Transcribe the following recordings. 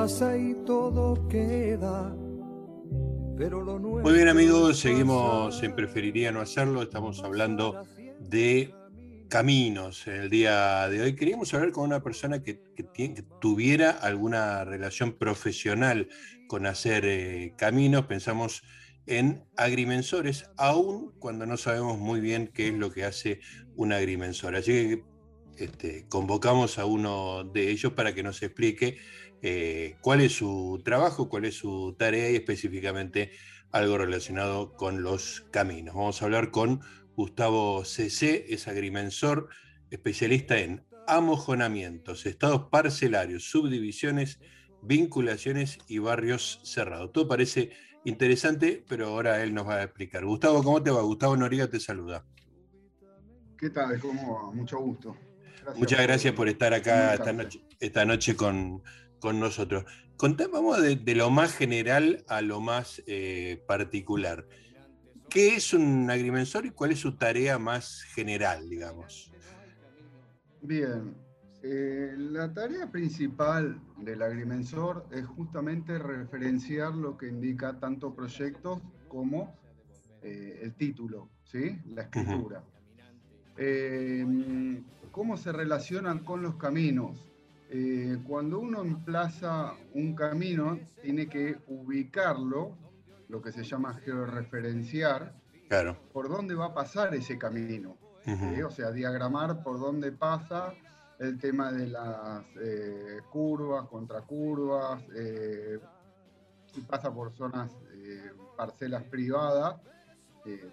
Pasa y todo queda. Pero lo Muy bien amigos, seguimos en Preferiría no hacerlo, estamos hablando de caminos en el día de hoy. Queríamos hablar con una persona que, tuviera alguna relación profesional con hacer eh, caminos. Pensamos en agrimensores, aun cuando no sabemos muy bien qué es lo que hace un agrimensor. Así que este, convocamos a uno de ellos para que nos explique eh, cuál es su trabajo, cuál es su tarea y específicamente algo relacionado con los caminos. Vamos a hablar con Gustavo CC, es agrimensor, especialista en amojonamientos, estados parcelarios, subdivisiones, vinculaciones y barrios cerrados. Todo parece interesante, pero ahora él nos va a explicar. Gustavo, ¿cómo te va? Gustavo Noriga te saluda. ¿Qué tal? ¿Cómo va? Mucho gusto. Muchas gracias por estar acá esta noche, con, nosotros. Contamos de, lo más general a lo más eh, particular. ¿Qué es un agrimensor y cuál es su tarea más general, digamos? Bien, eh, la tarea principal del agrimensor es justamente referenciar lo que indica tanto proyectos como eh, el título, ¿sí? la escritura. ¿Cómo se relacionan con los caminos? cuando uno emplaza un camino, tiene que ubicarlo, lo que se llama georreferenciar, claro. por dónde va a pasar ese camino. O sea, diagramar por dónde pasa el tema de las eh, curvas, contracurvas, eh, si pasa por zonas, eh, parcelas privadas,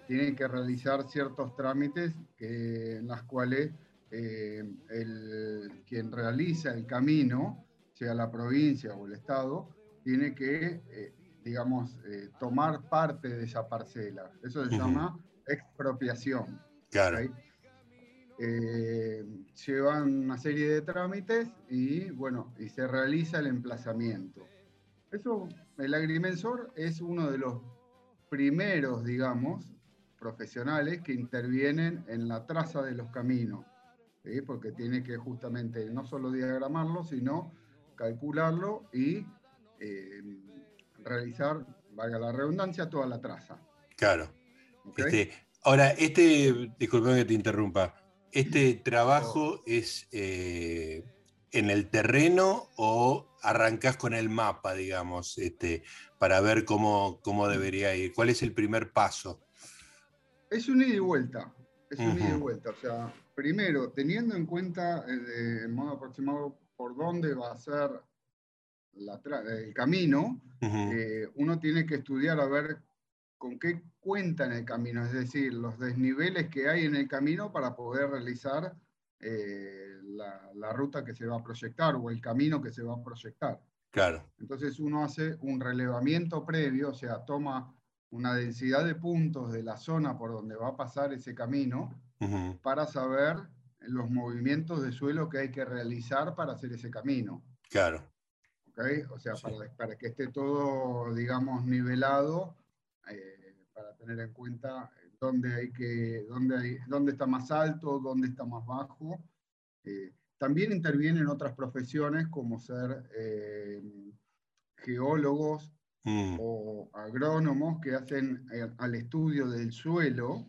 tienen que realizar ciertos trámites en las cuales el, quien realiza el camino, sea la provincia o el Estado, tiene que, digamos, tomar parte de esa parcela. Eso se llama expropiación. Claro eh, llevan una serie de trámites y bueno, y se realiza el emplazamiento. Eso, el agrimensor es uno de los primeros, digamos, profesionales que intervienen en la traza de los caminos, porque tiene que justamente no solo diagramarlo, sino calcularlo y eh, realizar, valga la redundancia, toda la traza. Claro. Este, ahora, este, disculpen que te interrumpa, ¿Este trabajo es eh, en el terreno o arrancas con el mapa, digamos, este, para ver cómo, cómo debería ir? ¿Cuál es el primer paso? Es un ida y vuelta, es un ida y vuelta. O sea, primero, teniendo en cuenta eh, en modo aproximado por dónde va a ser el camino, eh, uno tiene que estudiar a ver con qué cuenta en el camino, es decir, los desniveles que hay en el camino para poder realizar eh, la, ruta que se va a proyectar o el camino que se va a proyectar. Claro. Entonces uno hace un relevamiento previo, o sea, toma una densidad de puntos de la zona por donde va a pasar ese camino para saber los movimientos de suelo que hay que realizar para hacer ese camino. Claro. ¿Okay? O sea, para, para, que esté todo, digamos, nivelado eh, para tener en cuenta dónde, hay que, dónde, hay, dónde está más alto, dónde está más bajo. Eh, también intervienen otras profesiones como ser eh, geólogos mm. o agrónomos que hacen al estudio del suelo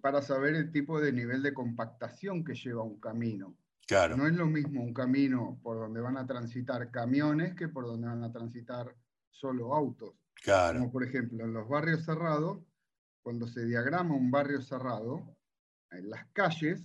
para saber el tipo de nivel de compactación que lleva un camino. Claro. No es lo mismo un camino por donde van a transitar camiones que por donde van a transitar solo autos. Como por ejemplo, en los barrios cerrados, cuando se diagrama un barrio cerrado, en las calles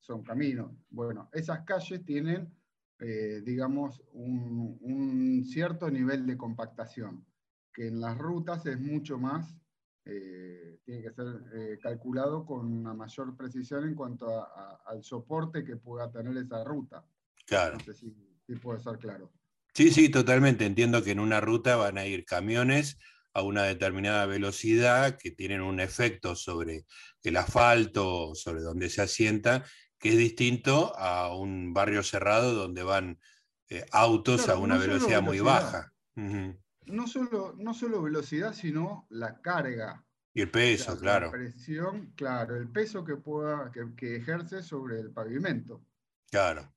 son caminos. Bueno, esas calles tienen, eh, digamos, un, cierto nivel de compactación, que en las rutas es mucho más, eh, tiene que ser eh, calculado con una mayor precisión en cuanto al soporte que pueda tener esa ruta. Claro. No sé si puede ser claro. Sí, sí, totalmente. Entiendo que en una ruta van a ir camiones a una determinada velocidad que tienen un efecto sobre el asfalto, sobre donde se asienta, que es distinto a un barrio cerrado donde van eh, autos a una velocidad, muy baja. no, solo, no solo velocidad, sino la carga. Y el peso, claro. La presión, claro, el peso que, pueda, que ejerce sobre el pavimento. Claro.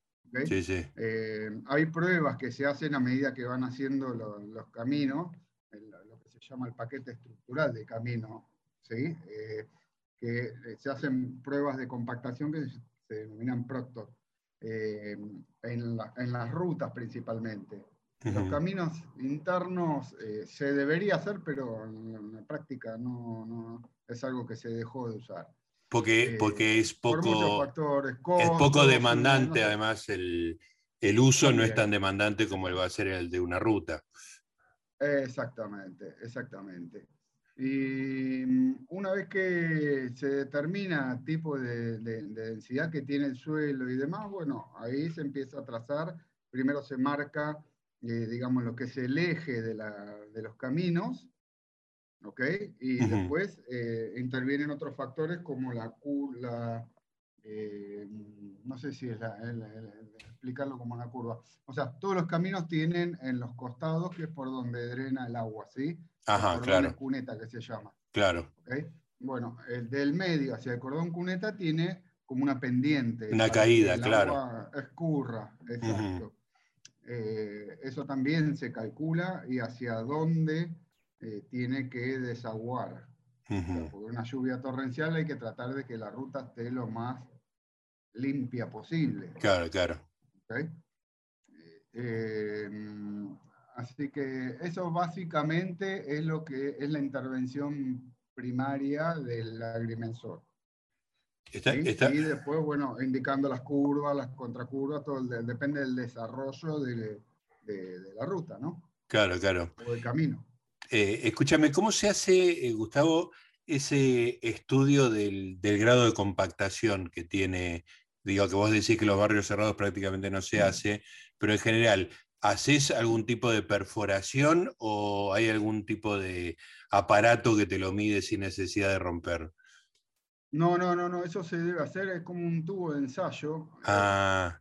Sí, sí. Eh, hay pruebas que se hacen a medida que van haciendo los caminos, lo que se llama el paquete estructural de camino, ¿sí? Eh, que se hacen pruebas de compactación que se denominan Proctor, en, en, las rutas principalmente. Los caminos internos se debería hacer, pero en la práctica no, no, es algo que se dejó de usar. Porque, porque es poco, es poco demandante, además el, uso no es tan demandante como el va a ser el de una ruta. Exactamente, exactamente. Y mm, una vez que se determina el tipo de, densidad que tiene el suelo y demás, bueno, ahí se empieza a trazar, primero se marca, eh, digamos, lo que es el eje de, de los caminos, ¿ok? Y después eh, intervienen otros factores como la, eh, no sé si es explicarlo como una curva. O sea, todos los caminos tienen en los costados, que es por donde drena el agua, ¿sí? Ajá, el claro. cuneta que se llama. Claro. ¿okay? Bueno, el del medio hacia el cordón cuneta tiene como una pendiente. Una caída, claro. Agua escurra, exacto. Eh, eso también se calcula y hacia dónde eh, tiene que desaguar. Por una lluvia torrencial hay que tratar de que la ruta esté lo más limpia posible. Claro, claro. Eh, así que eso básicamente es lo que es la intervención primaria del agrimensor. Y después, bueno, indicando las curvas, las contracurvas, todo depende del desarrollo de, de, la ruta, ¿no? Claro, claro. O del camino. Eh, escúchame, ¿cómo se hace, eh, Gustavo, ese estudio del, grado de compactación que tiene? Digo, que vos decís que los barrios cerrados prácticamente no se hace, pero en general, ¿haces algún tipo de perforación o hay algún tipo de aparato que te lo mide sin necesidad de romper? No, no, no, no, eso se debe hacer, es como un tubo de ensayo. Ah.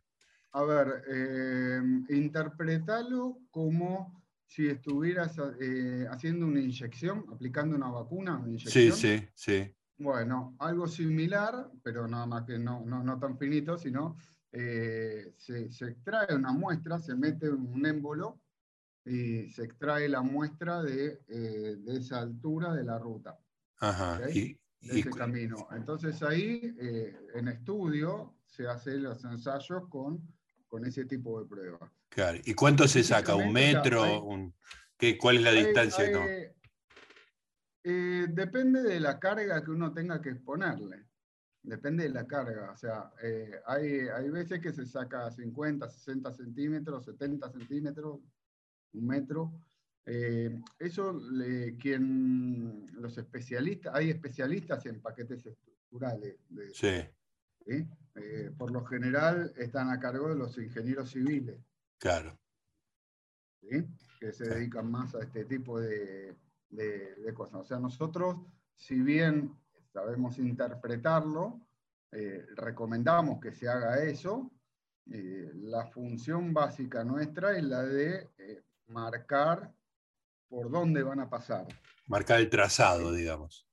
A ver, eh, interpretalo como si estuvieras eh, haciendo una inyección, aplicando una vacuna, una inyección. Sí, sí, sí. Bueno, algo similar, pero nada más que no, no, tan finito, sino eh, se, extrae una muestra, se mete un émbolo y se extrae la muestra de, eh, esa altura de la ruta. Ajá. de ese camino. Entonces ahí, en estudio, se hacen los ensayos con, con ese tipo de pruebas. Claro. ¿Y cuánto se saca? ¿Un metro? ¿Qué, ¿Cuál es la distancia? Eh, depende de la carga que uno tenga que exponerle. Depende de la carga. O sea, eh, hay, hay veces que se saca 50, 60 centímetros, 70 centímetros, un metro. Eh, eso, le, quien, los especialistas, hay especialistas en paquetes estructurales. sí. por lo general están a cargo de los ingenieros civiles. Claro. Que se dedican más a este tipo de, cosas. O sea, nosotros, si bien sabemos interpretarlo, eh, recomendamos que se haga eso. Eh, la función básica nuestra es la de eh, marcar por dónde van a pasar. Marcar el trazado, digamos.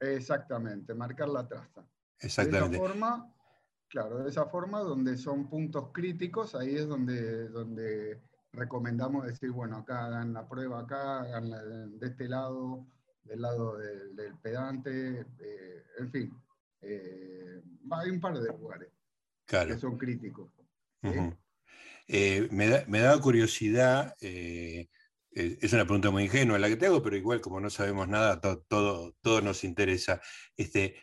Exactamente, marcar la traza. Exactamente. De esa forma, Claro, de esa forma, donde son puntos críticos, ahí es donde, donde recomendamos decir, bueno, acá hagan la prueba, acá hagan de este lado, del lado del, pedante, eh, en fin. Eh, hay un par de lugares que son críticos. Eh, me, da, me curiosidad, es una pregunta muy ingenua la que te hago, pero igual como no sabemos nada, todo, todo, nos interesa. Este,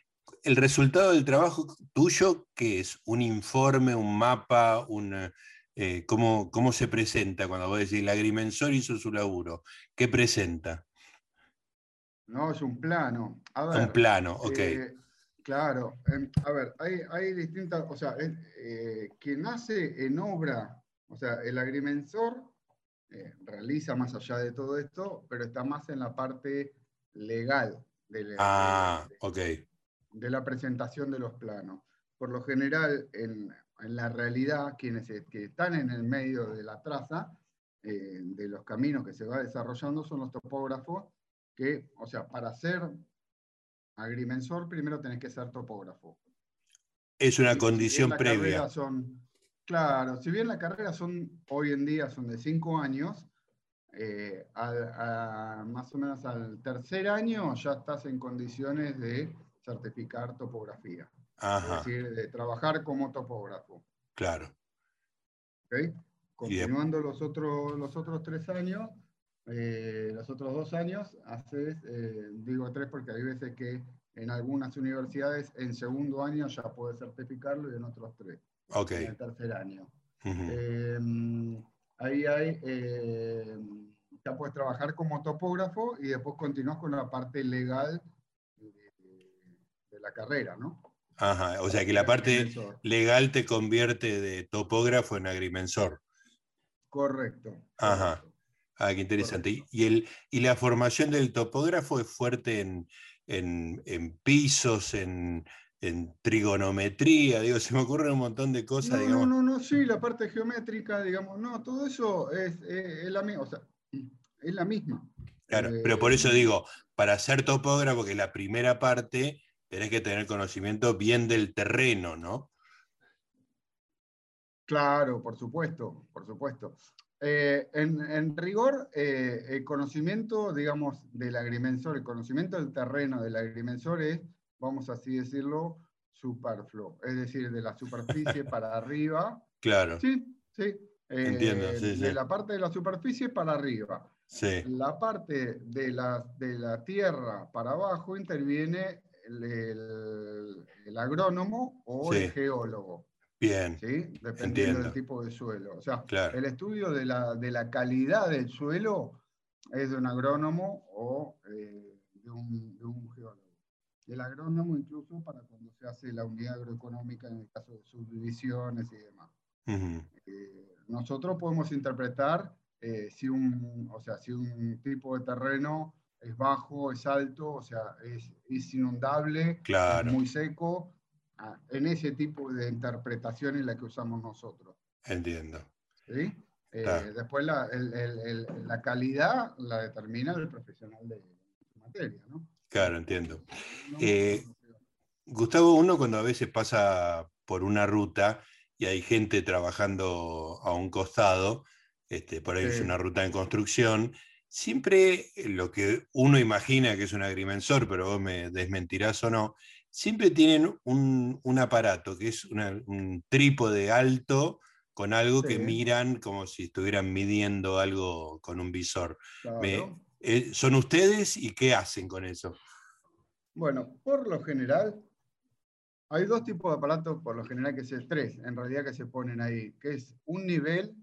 el resultado del trabajo tuyo, ¿qué es? ¿Un informe, un mapa, un, eh, ¿cómo, se presenta cuando vos decís el agrimensor hizo su laburo? ¿Qué presenta? No, es un plano. un plano, ok. Eh, claro, em, a ver, hay, distintas, o sea, eh, quien hace en obra, o sea, el agrimensor realiza más allá de todo esto, pero está más en la parte legal. De, ah, ok de la presentación de los planos. Por lo general, en, la realidad, quienes que están en el medio de la traza, eh, de los caminos que se va desarrollando, son los topógrafos, que, o sea, para ser agrimensor, primero tenés que ser topógrafo. Es una condición previa. Son, Claro, si bien la carrera son, hoy en día son de cinco años, eh, más o menos al tercer año ya estás en condiciones de certificar topografía. Es decir, de trabajar como topógrafo. Claro. Continuando los otros, los otros tres años, eh, los otros dos años, haces, eh, digo tres porque hay veces que en algunas universidades en segundo año ya puedes certificarlo y en otros tres. En el tercer año. Em, ahí hay, em, ya puedes trabajar como topógrafo y después continúas con la parte legal la carrera, ¿no? Ajá, o sea que la parte legal te convierte de topógrafo en agrimensor. Correcto. Ajá. Ah, qué interesante. ¿Y, el, ¿Y la formación del topógrafo es fuerte en, en, pisos, en, trigonometría? Digo, se me ocurren un montón de cosas. No, digamos. no, no, sí, la parte geométrica, digamos, no, todo eso es, la, misma, o sea, es la misma. Claro, pero por eso eh, digo, para ser topógrafo, que la primera parte, tenés que tener conocimiento bien del terreno, ¿no? Claro, por supuesto, por supuesto. Eh, en, rigor, eh, el conocimiento, digamos, del agrimensor, el conocimiento del terreno del agrimensor es, vamos así decirlo, superfluo, es decir, de la superficie para arriba. Claro. Sí, sí. Entiendo, sí, De la parte de la superficie para arriba. Sí. La parte de la, de la tierra para abajo interviene el, el, agrónomo o el geólogo. Bien. ¿sí? Dependiendo del tipo de suelo. O sea, el estudio de la, de la, calidad del suelo es de un agrónomo o eh, de, un, de, un, geólogo. El agrónomo incluso para cuando se hace la unidad agroeconómica en el caso de subdivisiones y demás. Eh, nosotros podemos interpretar eh, si, un, o sea, si un tipo de terreno es bajo, es alto, o sea, es, es inundable, es muy seco, en ese tipo de interpretación en la que usamos nosotros. Entiendo. ¿Sí? Eh, después la, la, calidad la determina el profesional de su materia, ¿no? Claro, entiendo. Eh, Gustavo, uno cuando a veces pasa por una ruta y hay gente trabajando a un costado, este, por ahí es una ruta en construcción, siempre lo que uno imagina que es un agrimensor, pero vos me desmentirás o no, siempre tienen un, aparato que es un trípode alto con algo que miran como si estuvieran midiendo algo con un visor. Eh, ¿Son ustedes y qué hacen con eso? Bueno, por lo general, hay dos tipos de aparatos, por lo general que se tres, en realidad que se ponen ahí, que es un nivel,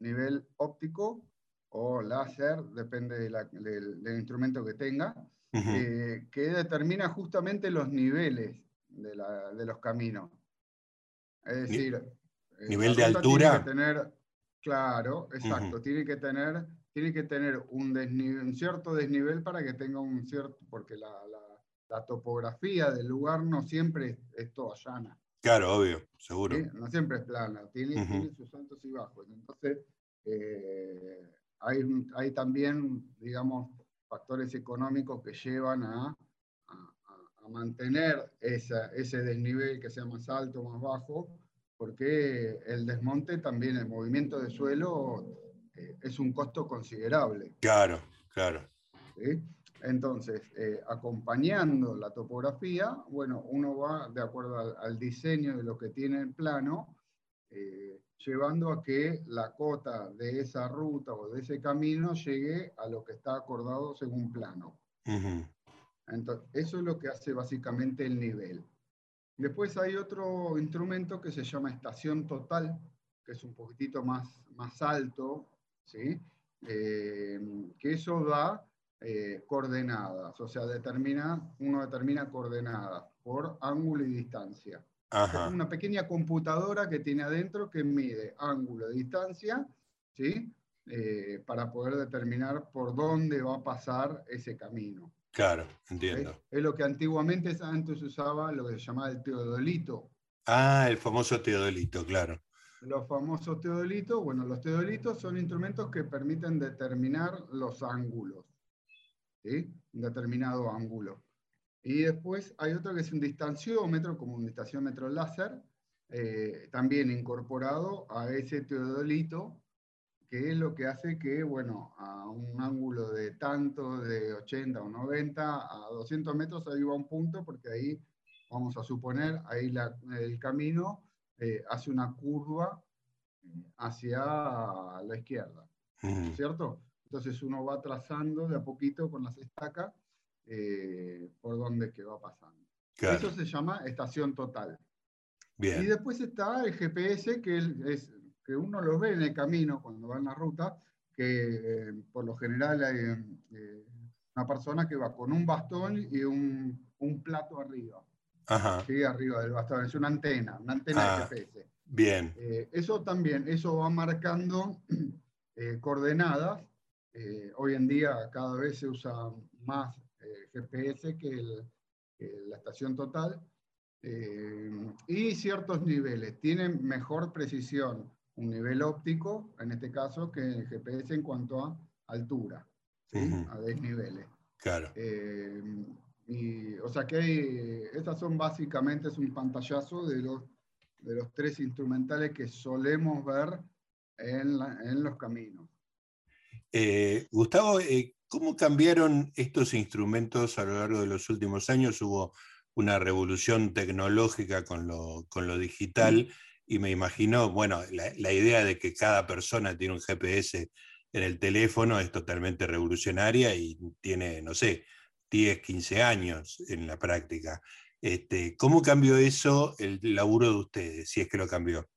nivel óptico o láser, depende del instrumento que tenga, eh, que determina justamente los niveles de, los caminos. Es decir, eh, nivel de altura. Tiene que tener, claro, exacto, tiene que tener, tiene que tener un, cierto desnivel para que tenga un cierto, porque la, topografía del lugar no siempre es, toda llana. Claro, obvio, seguro. No siempre es plana, tiene, sus altos y bajos. Entonces, eh, hay, hay también, digamos, factores económicos que llevan a, a, mantener ese desnivel que sea más alto o más bajo, porque el desmonte también, el movimiento de suelo eh, es un costo considerable. Claro, claro. Entonces, eh, acompañando la topografía, bueno, uno va de acuerdo al, diseño de lo que tiene el plano, eh, llevando a que la cota de esa ruta o de ese camino llegue a lo que está acordado según plano. Entonces, eso es lo que hace básicamente el nivel. Después hay otro instrumento que se llama estación total, que es un poquitito más, más alto, ¿sí? Eh, que eso da eh, coordenadas, o sea, determina, uno determina coordenadas por ángulo y distancia. Es una pequeña computadora que tiene adentro que mide ángulo, de distancia, ¿sí? Eh, para poder determinar por dónde va a pasar ese camino. Claro, entiendo. Es, lo que antiguamente antes usaba lo que se llamaba el teodolito. Ah, el famoso teodolito, claro. Los famosos teodolitos, bueno, los teodolitos son instrumentos que permiten determinar los ángulos, ¿sí? Un determinado ángulo. Y después hay otro que es un distanciómetro, como un distanciómetro láser, eh, también incorporado a ese teodolito, que es lo que hace que, bueno, a un ángulo de tanto, de 80 o 90, a 200 metros ahí va un punto, porque ahí, vamos a suponer, ahí el camino eh, hace una curva hacia la izquierda, ¿cierto? Entonces uno va trazando de a poquito con las estacas eh, por donde que va pasando. Eso se llama estación total. Y después está el GPS, que, es, que uno lo ve en el camino cuando va en la ruta, que eh, por lo general hay eh, una persona que va con un bastón y un, plato arriba. Ajá. ¿sí? Arriba del bastón, es una antena, una antena de ah, GPS. Bien. eso también, eso va marcando coordenadas eh, hoy en día cada vez se usa más eh, GPS que, la estación total eh, y ciertos niveles. Tienen mejor precisión un nivel óptico, en este caso, que el GPS en cuanto a altura, a desniveles. Claro. y, o sea que estas son básicamente es un pantallazo de los, de los tres instrumentales que solemos ver en, en los caminos. Eh, Gustavo, eh, ¿cómo cambiaron estos instrumentos a lo largo de los últimos años? Hubo una revolución tecnológica con lo, digital y me imagino, bueno, la, idea de que cada persona tiene un GPS en el teléfono es totalmente revolucionaria y tiene, no sé, 10, 15 años en la práctica. Este, ¿Cómo cambió eso el laburo de ustedes, si es que lo cambió?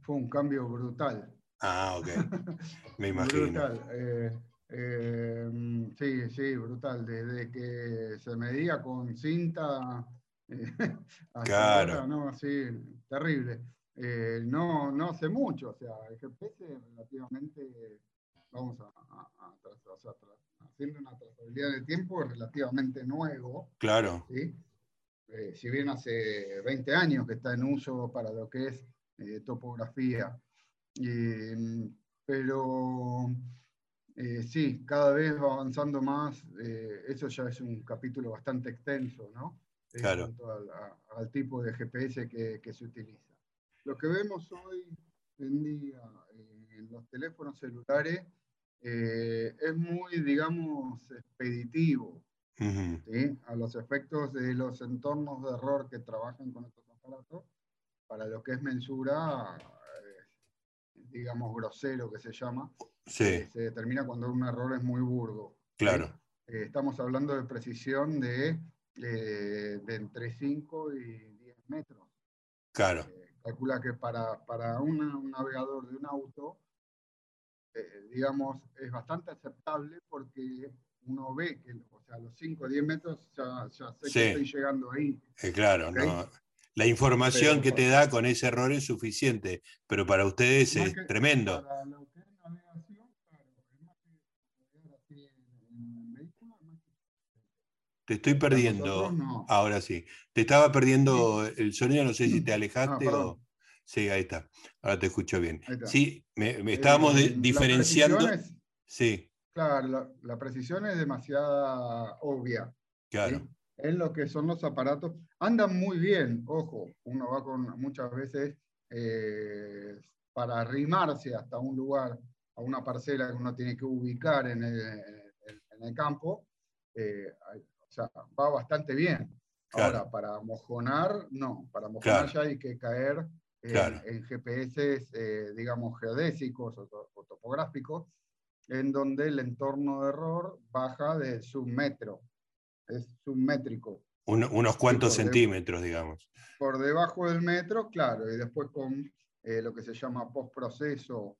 Fue un cambio brutal. Ah, ok. Me imagino. brutal. Eh, eh, sí, sí, brutal. Desde que se medía con cinta eh, claro. no, sí, terrible. no, no hace mucho, o sea, el GPS relativamente, vamos a, a, una trazabilidad de tiempo, es relativamente nuevo. Claro. ¿sí? si bien hace 20 años que está en uso para lo que es topografía eh, pero eh, sí, cada vez va avanzando más. Eh, eso ya es un capítulo bastante extenso, ¿no? Claro. En cuanto al, tipo de GPS que, se utiliza. Lo que vemos hoy en día en los teléfonos celulares es muy, digamos, expeditivo. a los efectos de los entornos de error que trabajan con estos aparatos, para lo que es mensura, digamos, grosero que se llama, se determina cuando un error es muy burdo. Claro. Eh, estamos hablando de precisión de, eh, de entre 5 y 10 metros. Claro. Eh, calcula que para, para un navegador de un auto, digamos, es bastante aceptable porque uno ve que o sea, los 5 o 10 metros ya, sé que estoy llegando ahí. claro, no, la información que te da con ese error es suficiente, pero para ustedes es tremendo. Te estoy perdiendo. Ahora sí. Te estaba perdiendo el sonido, no sé si te alejaste o. Sí, ahí está. Ahora te escucho bien. Sí, me, eh, estábamos diferenciando. sí. Claro, la, precisión es demasiado obvia. Claro en lo que son los aparatos. Andan muy bien, ojo, uno va con muchas veces eh, para arrimarse hasta un lugar, a una parcela que uno tiene que ubicar en el, campo, eh, o sea, va bastante bien. Ahora, para mojonar, no, para mojonar ya hay que caer en GPS, eh, digamos, geodésicos o, topográficos, en donde el entorno de error baja de submetro es submétrico. unos cuantos centímetros, digamos. Por debajo del metro, claro, y después con eh, lo que se llama postproceso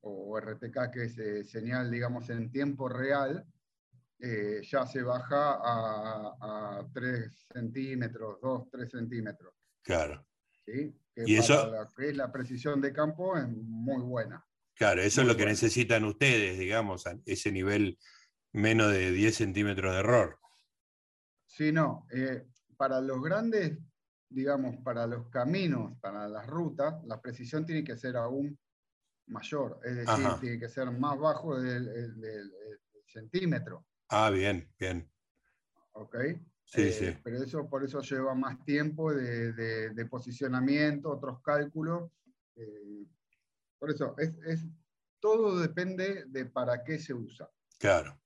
o RTK, que es eh, señal, digamos, en tiempo real, eh, ya se baja a, 3 centímetros, 2, 3 centímetros. Claro. ¿Sí? y eso... que es la precisión de campo es muy buena. Claro, eso es lo que necesitan ustedes, digamos, ese nivel menos de 10 centímetros de error. Sí, no. Eh, para los grandes, digamos, para los caminos, para las rutas, la precisión tiene que ser aún mayor, es decir, tiene que ser más bajo del, centímetro. Ah, bien, bien. ¿Ok? Sí, sí. Pero eso por eso lleva más tiempo de, de, posicionamiento, otros cálculos. por eso, es, es, todo depende de para qué se usa. Claro,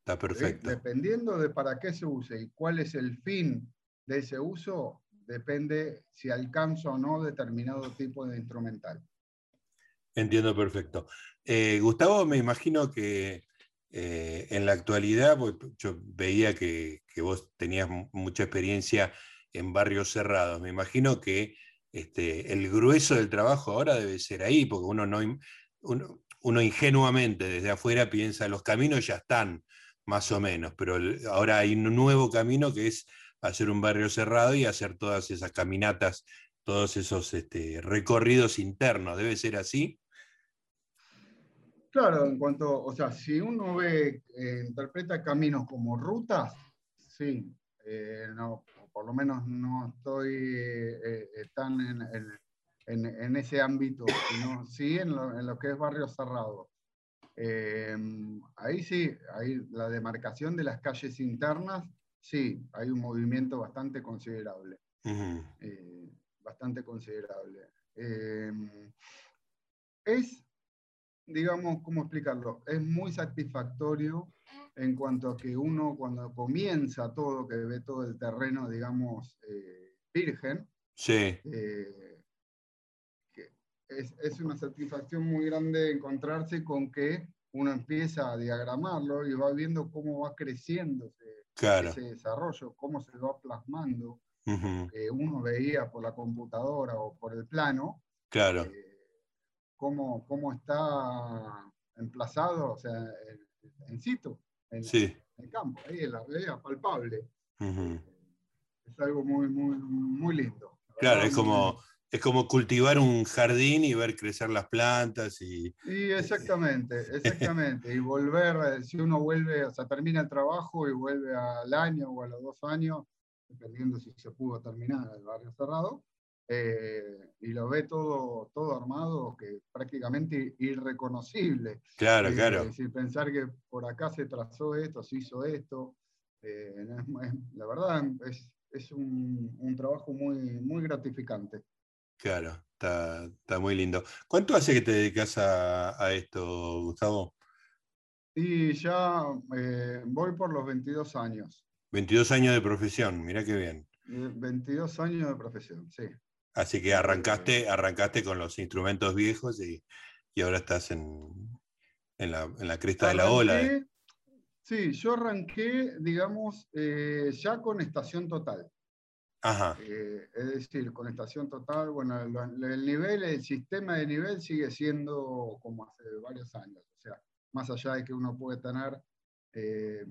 está perfecto. Dependiendo de para qué se use y cuál es el fin de ese uso, depende si alcanzo o no determinado tipo de instrumental. Entiendo perfecto. Eh, Gustavo, me imagino que eh, en la actualidad, yo veía que, vos tenías mucha experiencia en barrios cerrados. Me imagino que este, el grueso del trabajo ahora debe ser ahí, porque uno no, uno, ingenuamente desde afuera piensa, los caminos ya están, más o menos, pero ahora hay un nuevo camino que es hacer un barrio cerrado y hacer todas esas caminatas, todos esos este, recorridos internos. ¿Debe ser así? Claro, en cuanto, o sea, si uno ve, eh, interpreta caminos como rutas, sí, eh, no, por lo menos no estoy eh, tan en, en, ese ámbito, sino sí en lo, que es barrio cerrado. Ahí sí, ahí la demarcación de las calles internas, sí, hay un movimiento bastante considerable. Bastante considerable. Es, digamos, ¿cómo explicarlo? Es muy satisfactorio en cuanto a que uno cuando comienza todo, que ve todo el terreno, digamos, eh, virgen, sí. Eh, es, una satisfacción muy grande encontrarse con que uno empieza a diagramarlo y va viendo cómo va creciendo ese, desarrollo, cómo se va plasmando. uno veía por la computadora o por el plano, claro. Eh, cómo, cómo, está emplazado, o sea, en, situ, en, el campo, ahí en la realidad palpable. Es algo muy, muy, muy lindo. Claro, es como, es como cultivar un jardín y ver crecer las plantas y... Sí, exactamente, exactamente. y volver, si uno vuelve, o sea, termina el trabajo y vuelve al año o a los dos años, dependiendo si se pudo terminar el barrio cerrado, eh, y lo ve todo, todo armado, que prácticamente irreconocible. Claro, claro. Sin pensar que por acá se trazó esto, se hizo esto. Eh, la verdad es, es un, un, trabajo muy, muy gratificante. Claro, está, muy lindo. ¿Cuánto hace que te dedicas a, esto, Gustavo? Y ya eh, voy por los 22 años. 22 años de profesión, mira qué bien. 22 años de profesión, sí. Así que arrancaste, eh, arrancaste con los instrumentos viejos y, ahora estás en, la, cresta de la ola. Sí, yo arranqué, digamos, eh, ya con estación total. Eh, es decir, con estación total, bueno, el, nivel, el sistema de nivel sigue siendo como hace varios años. O sea, más allá de que uno puede tener eh,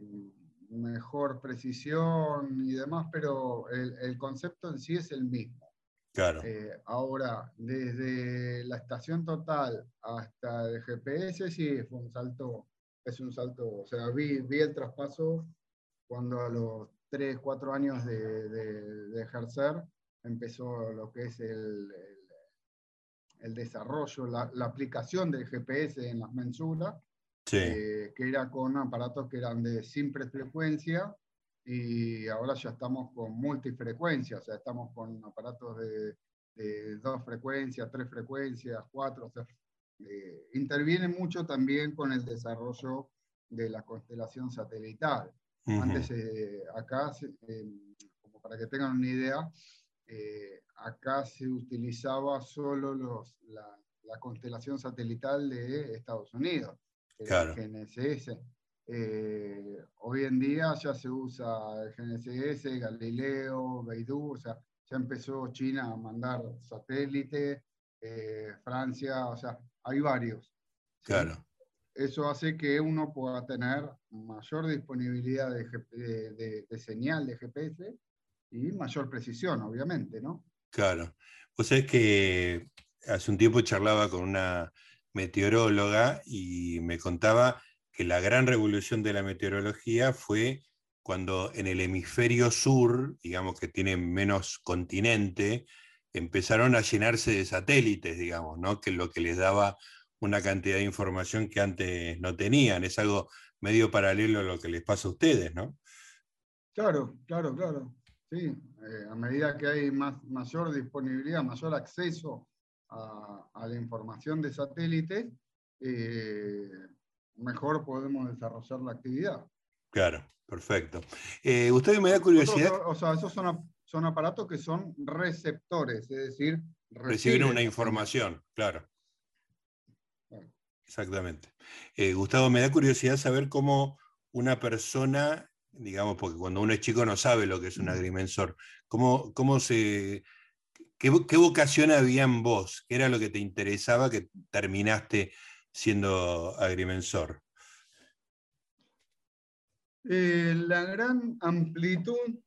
mejor precisión y demás, pero el, concepto en sí es el mismo. Claro. Eh, ahora, desde la estación total hasta el GPS, sí, fue un salto, es un salto, o sea, vi, vi el traspaso cuando a los tres, cuatro años de, ejercer, empezó lo que es el, el, desarrollo, la, aplicación del GPS en las mensuras, eh, que era con aparatos que eran de simple frecuencia y ahora ya estamos con multifrecuencia, o sea, estamos con aparatos de, dos frecuencias, tres frecuencias, cuatro, o sea, eh, interviene mucho también con el desarrollo de la constelación satelital. Antes, eh, acá, como para que tengan una idea, eh, acá se utilizaba solo los, la, constelación satelital de Estados Unidos, claro. el GNSS. Eh, hoy en día ya se usa el GNSS, Galileo, Beidou, o sea, ya empezó China a mandar satélite, Francia, o sea, hay varios. Claro eso hace que uno pueda tener mayor disponibilidad de, señal de GPS y mayor precisión, obviamente, ¿no? Claro. Pues es que hace un tiempo charlaba con una meteoróloga y me contaba que la gran revolución de la meteorología fue cuando en el hemisferio sur, digamos que tiene menos continente, empezaron a llenarse de satélites, digamos, ¿no? que lo que les daba una cantidad de información que antes no tenían. Es algo medio paralelo a lo que les pasa a ustedes, ¿no? Claro, claro, claro. Sí, eh, a medida que hay más, mayor disponibilidad, mayor acceso a, la información de satélites, eh, mejor podemos desarrollar la actividad. Claro, perfecto. Eh, usted me da curiosidad. o sea, esos son, son, aparatos que son receptores, es decir, reciben una información, claro. Exactamente. Eh, Gustavo, me da curiosidad saber cómo una persona, digamos, porque cuando uno es chico no sabe lo que es un agrimensor, cómo, cómo se, qué, vocación había en vos, qué era lo que te interesaba que terminaste siendo agrimensor. Eh, la gran amplitud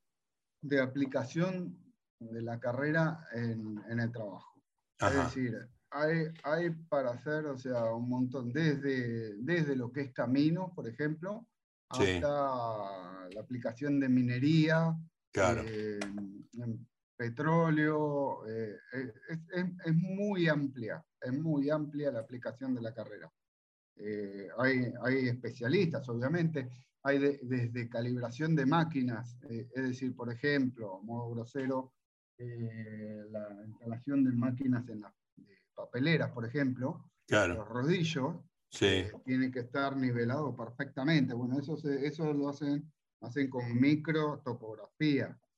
de aplicación de la carrera en, el trabajo. Es decir, hay, para hacer, o sea, un montón, desde, desde lo que es camino, por ejemplo, hasta la aplicación de minería, eh, petróleo, eh, es, muy amplia, es muy amplia la aplicación de la carrera. Eh, hay, hay, especialistas, obviamente, hay desde calibración de máquinas, es decir, por ejemplo, modo grosero, la instalación de máquinas en las papeleras, por ejemplo, los rodillos, eh, tienen que estar nivelados perfectamente. Bueno, eso, eso lo hacen, hacen con micro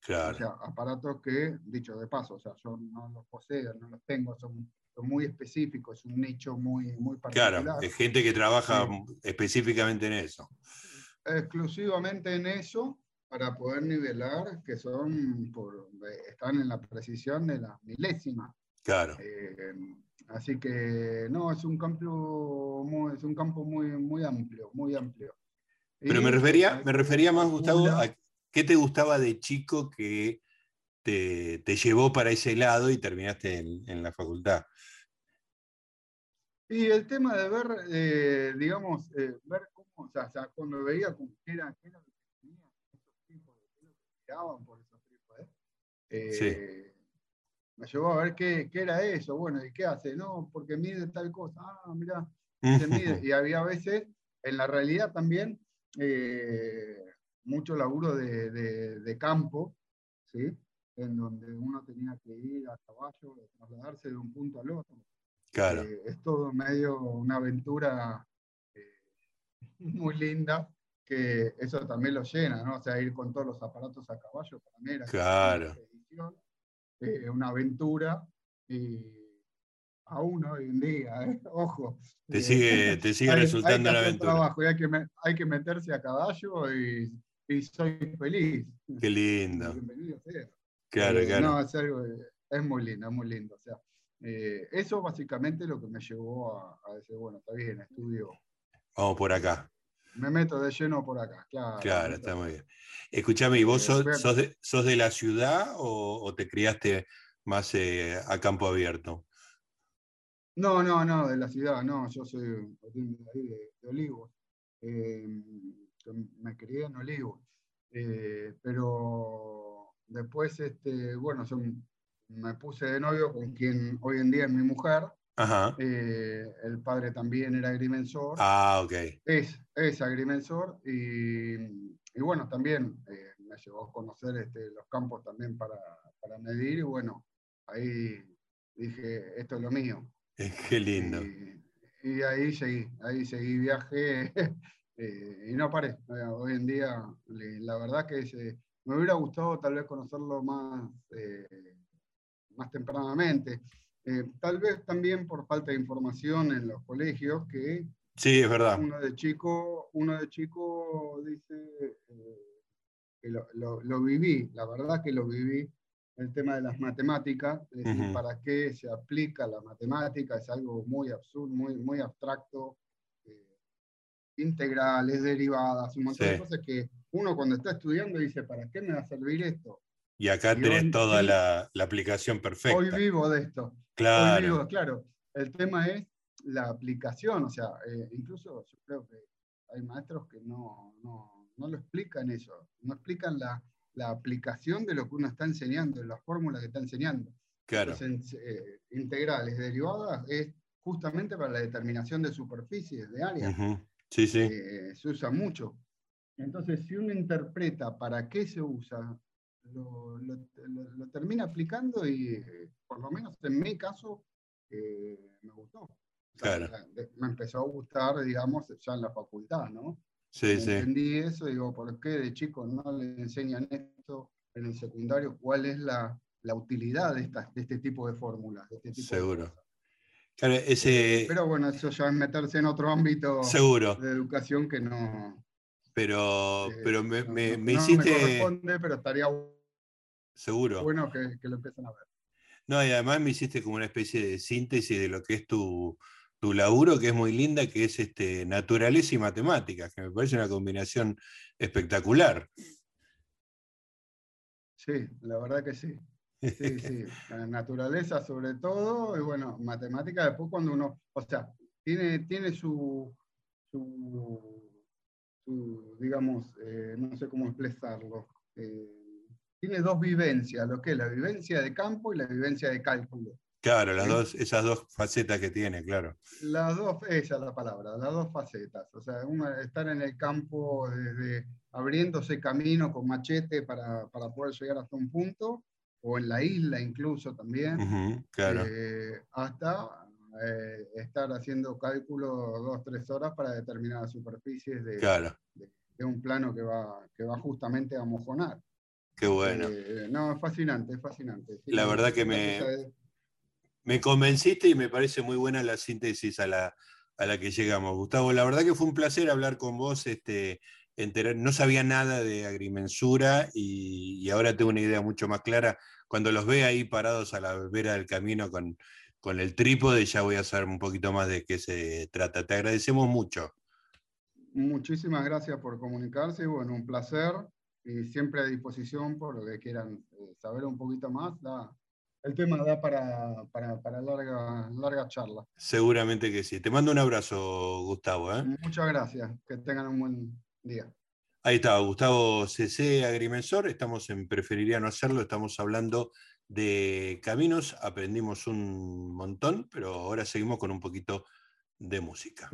topografía. O sea, aparatos que, dicho de paso, o sea, yo no los poseo, no los tengo, son, muy específicos, es un nicho muy, muy particular. Claro, es gente que trabaja específicamente en eso. Exclusivamente en eso, para poder nivelar, que son, por, están en la precisión de la milésima. Claro. Eh, así que no, es un campo muy, es un campo muy, muy amplio, muy amplio. Pero me refería, me refería más, Gustavo, a qué te gustaba de chico que te, te llevó para ese lado y terminaste en, la facultad. Y el tema de ver, eh, digamos, eh, ver cómo, o sea, cuando veía cómo era, qué era lo que tenían esos tipos, de lo que tiraban por esos tipos, ¿eh? sí me llevó a ver qué, qué, era eso, bueno, ¿y qué hace? No, porque mide tal cosa, ah, mira, se mide. Y había veces, en la realidad también, eh, mucho laburo de, de, campo, ¿sí? En donde uno tenía que ir a caballo, trasladarse de un punto al otro. Claro. Eh, es todo medio una aventura eh, muy linda, que eso también lo llena, ¿no? O sea, ir con todos los aparatos a caballo para mí era claro. Eh, una aventura y aún hoy en día, ¿eh? ojo. Te eh, sigue, te sigue resultando una aventura. Trabajo hay, que hay que meterse a caballo y, y soy feliz. Qué lindo. Bienvenido sea. Claro, claro. No, es, algo, es muy lindo, es muy lindo. O sea, eso básicamente lo que me llevó a, a, decir, bueno, está bien, estudio. Vamos por acá. Me meto de lleno por acá, claro. Claro, está muy bien. Escúchame, ¿y vos sos, de, la ciudad o, te criaste más eh, a campo abierto? No, no, no, de la ciudad, no, yo soy de, Olivos. Eh, crié en Olivos. Eh, pero después, este, bueno, me puse de novio con quien hoy en día es mi mujer. Eh, el padre también era agrimensor. Ah, ok. Es, es agrimensor y, y bueno, también eh, me llevó a conocer este, los campos también para, para, medir y bueno, ahí dije, esto es lo mío. Qué lindo. Y, ahí seguí, ahí seguí, viaje eh, y no paré. Hoy en día, la verdad que me hubiera gustado tal vez conocerlo más, más tempranamente. Eh, tal vez también por falta de información en los colegios, que sí, es verdad. uno de chico, uno de chico dice eh, que lo, viví, la verdad que lo viví, el tema de las matemáticas, es decir, para qué se aplica la matemática, es algo muy absurdo, muy, muy abstracto, eh, integrales, derivadas, un montón de cosas que uno cuando está estudiando dice, ¿para qué me va a servir esto? Y acá tenés toda la, la, aplicación perfecta. Hoy vivo de esto. Claro. claro. El tema es la aplicación, o sea, eh, incluso yo creo que hay maestros que no, no, no lo explican eso, no explican la, la, aplicación de lo que uno está enseñando, la fórmula que está enseñando. Claro. Eh, integrales, derivadas, es justamente para la determinación de superficies, de áreas. Sí, sí. Eh, se usa mucho. Entonces, si uno interpreta para qué se usa, lo, termina aplicando y, por lo menos en mi caso, eh, me gustó. claro. me empezó a gustar, digamos, ya en la facultad, ¿no? Sí, sí. Entendí eso, digo, ¿por qué de chicos no le enseñan esto en el secundario? ¿Cuál es la, la utilidad de, de este tipo de fórmulas? Este Seguro. Claro, ese... Pero bueno, eso ya es meterse en otro ámbito Seguro. de educación que no. Pero, eh, pero me, me, me hiciste. Me corresponde, pero estaría Seguro. bueno que, que, lo empiecen a ver. No, y además me hiciste como una especie de síntesis de lo que es tu, tu laburo, que es muy linda, que es este, naturaleza y matemáticas, que me parece una combinación espectacular. Sí, la verdad que sí. Sí, sí, la naturaleza sobre todo, y bueno, matemática después cuando uno, o sea, tiene, tiene su, su, digamos, eh, no sé cómo expresarlo, eh, tiene dos vivencias, lo que es la vivencia de campo y la vivencia de cálculo. Claro, las dos, esas dos facetas que tiene, claro. Las dos, esa es la palabra, las dos facetas. O sea, estar en el campo desde abriéndose camino con machete para, para poder llegar hasta un punto, o en la isla incluso también, claro. Eh, hasta eh, estar haciendo cálculos dos, tres horas para determinadas superficies de, de, un plano que va, que va justamente a mojonar. Qué bueno. Eh, no, es fascinante, es fascinante. la verdad que me, me convenciste y me parece muy buena la síntesis a la, a la que llegamos. Gustavo, la verdad que fue un placer hablar con vos. Este, no sabía nada de agrimensura y, ahora tengo una idea mucho más clara. Cuando los ve ahí parados a la vera del camino con, con el trípode, ya voy a saber un poquito más de qué se trata. Te agradecemos mucho. Muchísimas gracias por comunicarse. Bueno, un placer y siempre a disposición por lo que quieran eh, saber un poquito más. el tema da para, para, larga, larga charla. Seguramente que sí. Te mando un abrazo, Gustavo. ¿eh? Muchas gracias. Que tengan un buen Ahí está, Gustavo CC Agrimensor. Estamos en Preferiría no hacerlo. Estamos hablando de caminos. Aprendimos un montón, pero ahora seguimos con un poquito de música.